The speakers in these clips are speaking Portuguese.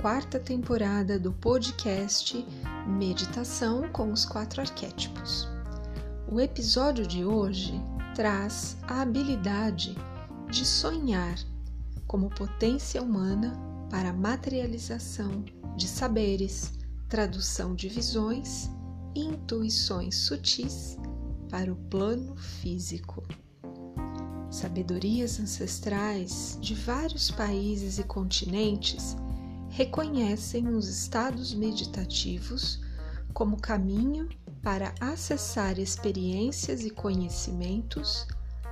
Quarta temporada do podcast Meditação com os Quatro Arquétipos. O episódio de hoje traz a habilidade de sonhar como potência humana para materialização de saberes, tradução de visões e intuições sutis para o plano físico. Sabedorias ancestrais de vários países e continentes reconhecem os estados meditativos como caminho para acessar experiências e conhecimentos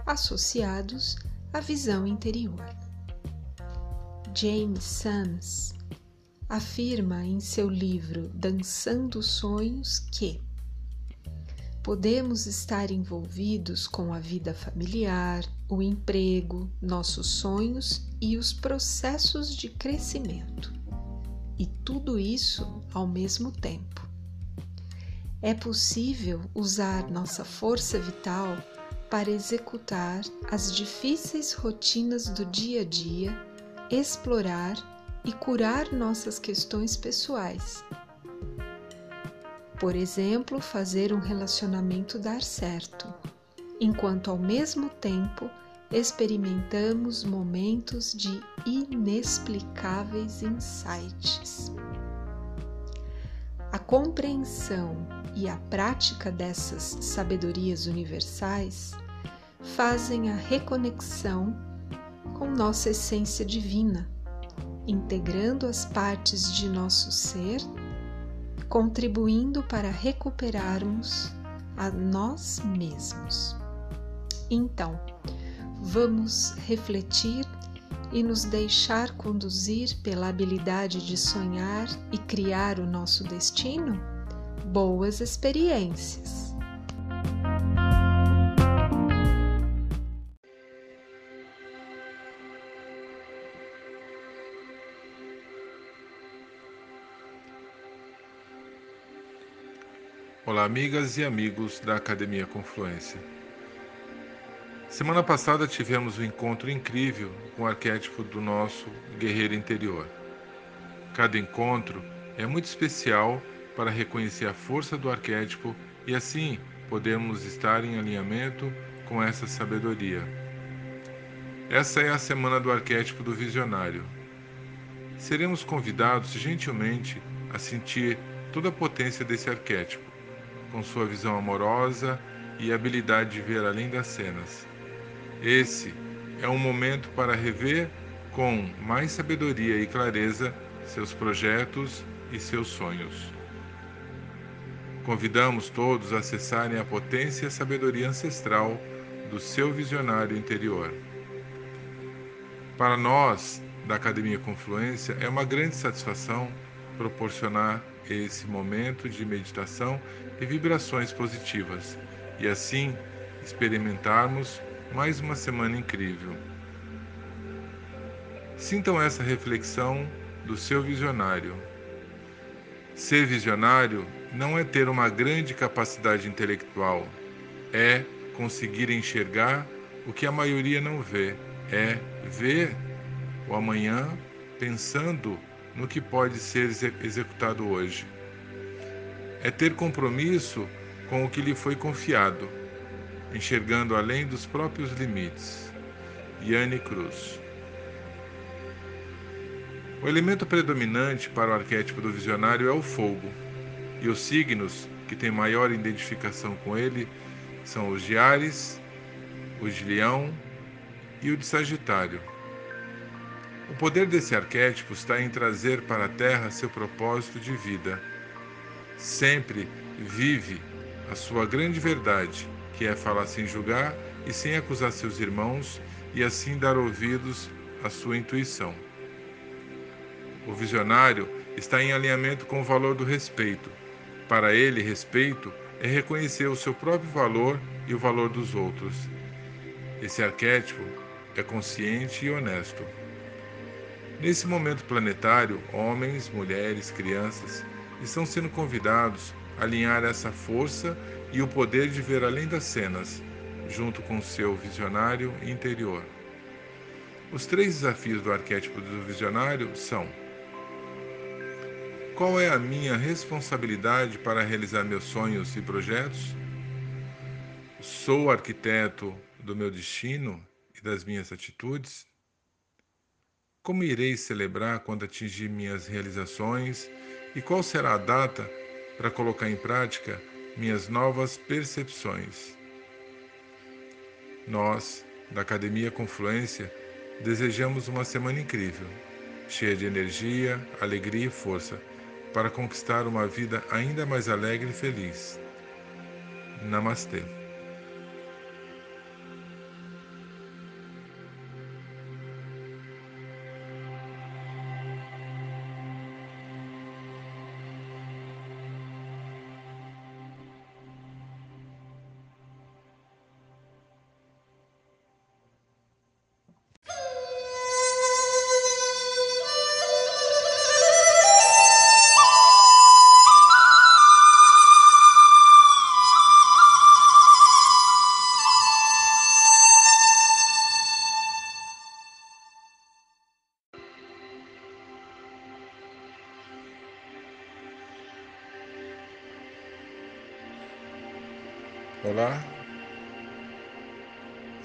associados à visão interior. James Sams afirma em seu livro Dançando Sonhos que podemos estar envolvidos com a vida familiar, o emprego, nossos sonhos e os processos de crescimento. E tudo isso ao mesmo tempo. É possível usar nossa força vital para executar as difíceis rotinas do dia a dia, explorar e curar nossas questões pessoais por exemplo, fazer um relacionamento dar certo, enquanto ao mesmo tempo experimentamos momentos de inexplicáveis insights. A compreensão e a prática dessas sabedorias universais fazem a reconexão com nossa essência divina, integrando as partes de nosso ser contribuindo para recuperarmos a nós mesmos. Então, vamos refletir e nos deixar conduzir pela habilidade de sonhar e criar o nosso destino? Boas experiências! Olá, amigas e amigos da Academia Confluência. Semana passada tivemos um encontro incrível com o arquétipo do nosso guerreiro interior. Cada encontro é muito especial para reconhecer a força do arquétipo e assim podemos estar em alinhamento com essa sabedoria. Essa é a semana do arquétipo do visionário. Seremos convidados gentilmente a sentir toda a potência desse arquétipo com sua visão amorosa e habilidade de ver além das cenas. Esse é um momento para rever com mais sabedoria e clareza seus projetos e seus sonhos. Convidamos todos a acessarem a potência e a sabedoria ancestral do seu visionário interior. Para nós, da Academia Confluência, é uma grande satisfação proporcionar esse momento de meditação e vibrações positivas, e assim experimentarmos mais uma semana incrível. Sintam essa reflexão do seu visionário. Ser visionário não é ter uma grande capacidade intelectual, é conseguir enxergar o que a maioria não vê, é ver o amanhã pensando no que pode ser executado hoje. É ter compromisso com o que lhe foi confiado, enxergando além dos próprios limites. Yane Cruz. O elemento predominante para o arquétipo do visionário é o fogo, e os signos que têm maior identificação com ele são os de Ares, o de Leão e o de Sagitário. O poder desse arquétipo está em trazer para a Terra seu propósito de vida. Sempre vive a sua grande verdade, que é falar sem julgar e sem acusar seus irmãos, e assim dar ouvidos à sua intuição. O visionário está em alinhamento com o valor do respeito. Para ele, respeito é reconhecer o seu próprio valor e o valor dos outros. Esse arquétipo é consciente e honesto. Nesse momento planetário, homens, mulheres, crianças estão sendo convidados a alinhar essa força e o poder de ver além das cenas, junto com seu visionário interior. Os três desafios do arquétipo do visionário são qual é a minha responsabilidade para realizar meus sonhos e projetos? Sou arquiteto do meu destino e das minhas atitudes? Como irei celebrar quando atingir minhas realizações e qual será a data para colocar em prática minhas novas percepções? Nós, da Academia Confluência, desejamos uma semana incrível, cheia de energia, alegria e força, para conquistar uma vida ainda mais alegre e feliz. Namastê.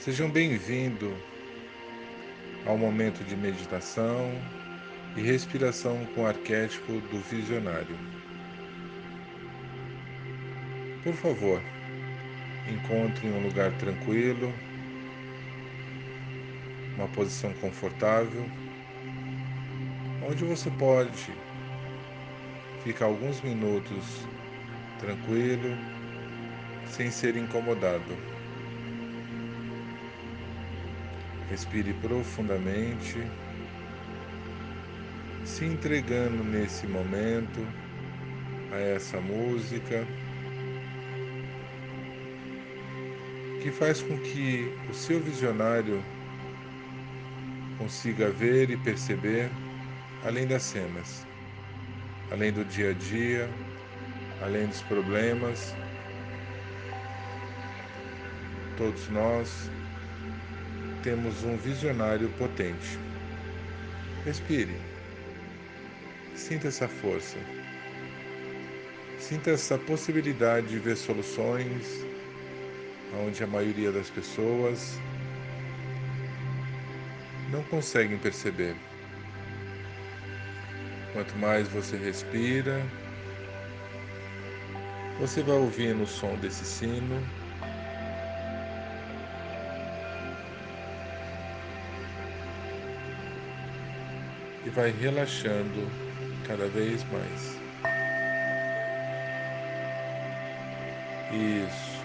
Sejam bem-vindos ao momento de meditação e respiração com o arquétipo do visionário. Por favor, encontre um lugar tranquilo, uma posição confortável, onde você pode ficar alguns minutos tranquilo sem ser incomodado. Respire profundamente, se entregando nesse momento a essa música que faz com que o seu visionário consiga ver e perceber além das cenas, além do dia a dia, além dos problemas. Todos nós temos um visionário potente. Respire. Sinta essa força. Sinta essa possibilidade de ver soluções onde a maioria das pessoas não conseguem perceber. Quanto mais você respira, você vai ouvindo o som desse sino e vai relaxando cada vez mais. Isso.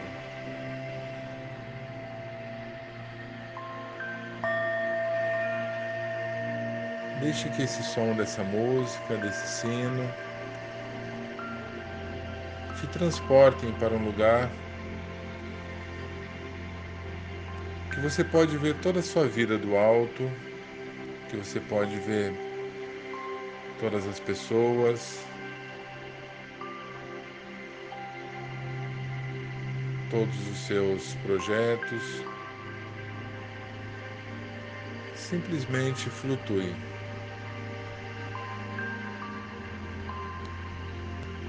Deixe que esse som dessa música, desse sino, te transportem para um lugar que você pode ver toda a sua vida do alto, que você pode ver todas as pessoas, todos os seus projetos. Simplesmente flutue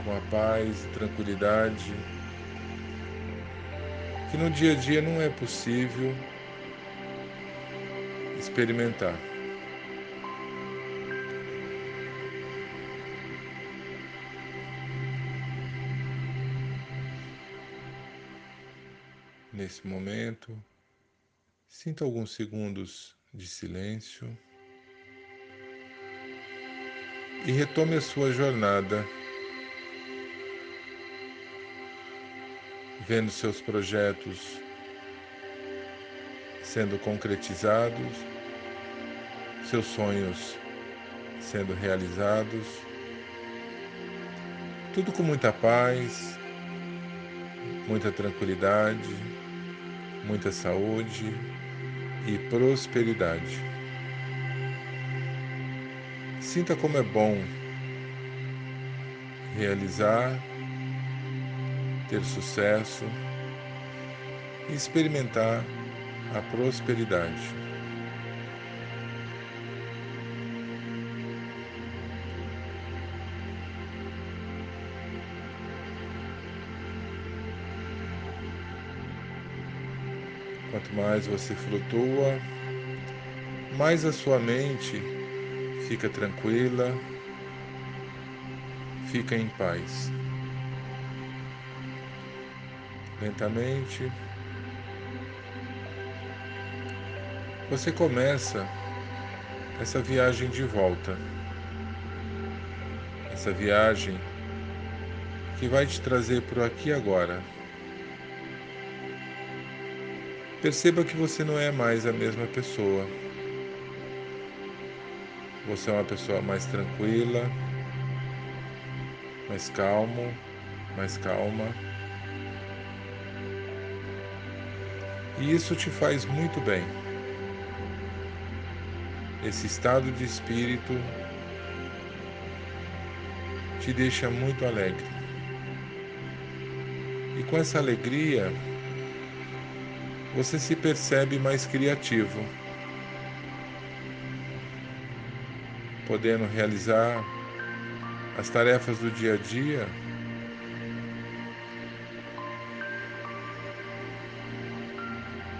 com a paz e tranquilidade que no dia a dia não é possível experimentar. Nesse momento, sinta alguns segundos de silêncio. E retome a sua jornada, vendo seus projetos sendo concretizados, seus sonhos sendo realizados, tudo com muita paz, muita tranquilidade muita saúde e prosperidade. Sinta como é bom realizar, ter sucesso e experimentar a prosperidade. Quanto mais você flutua, mais a sua mente fica tranquila, fica em paz. Lentamente, você começa essa viagem de volta. Essa viagem que vai te trazer por aqui agora. Perceba que você não é mais a mesma pessoa. Você é uma pessoa mais tranquila, mais calmo, mais calma. E isso te faz muito bem. Esse estado de espírito te deixa muito alegre. E com essa alegria, você se percebe mais criativo, podendo realizar as tarefas do dia a dia.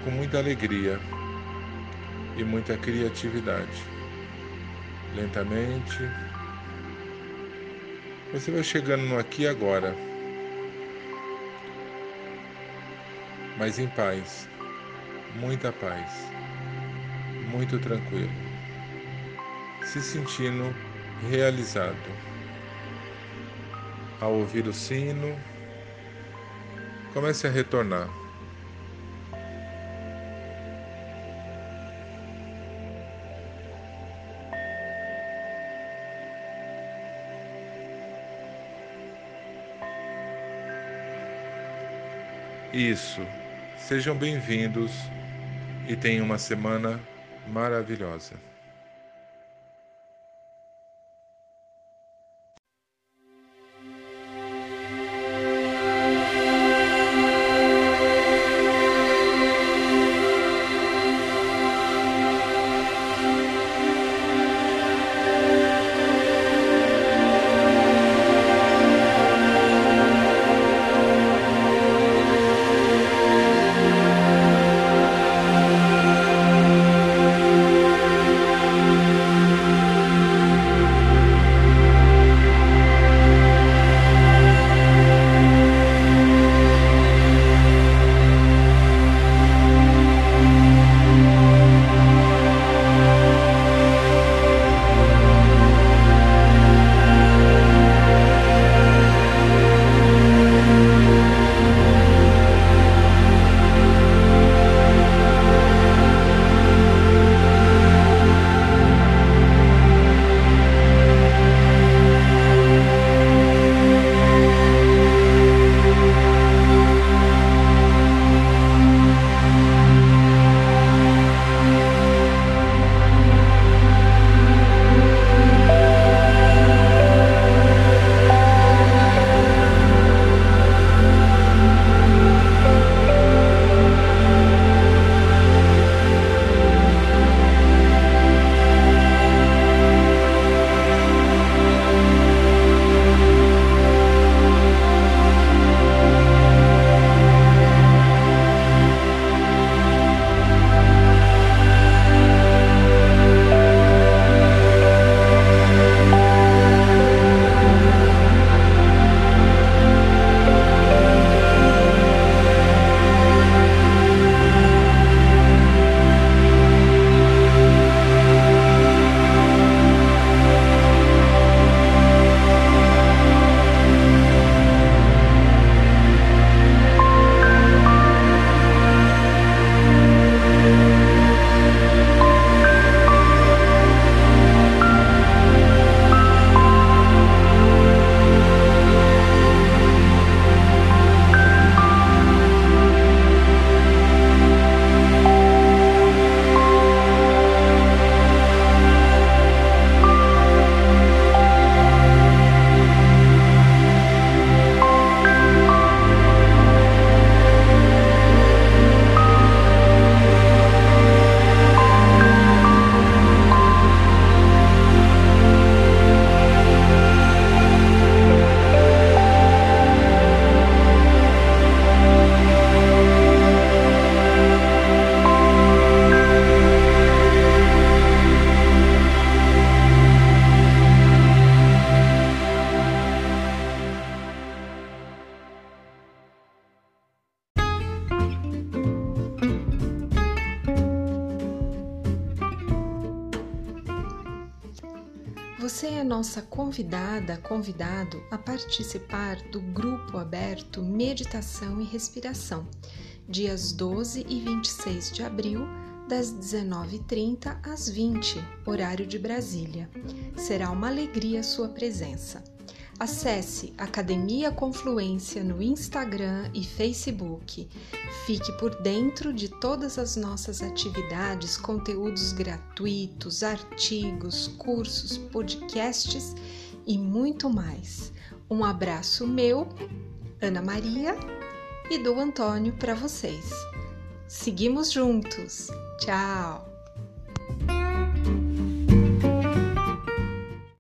Com muita alegria e muita criatividade. Lentamente, você vai chegando no aqui e agora, mas em paz muita paz, muito tranquilo, se sentindo realizado. Ao ouvir o sino, comece a retornar. Isso. Sejam bem-vindos e tenha uma semana maravilhosa. Nossa convidada, convidado a participar do grupo aberto Meditação e Respiração, dias 12 e 26 de abril, das 19h30 às 20, horário de Brasília. Será uma alegria sua presença. Acesse Academia Confluência no Instagram e Facebook. Fique por dentro de todas as nossas atividades, conteúdos gratuitos, artigos, cursos, podcasts e muito mais. Um abraço meu, Ana Maria, e do Antônio para vocês. Seguimos juntos. Tchau!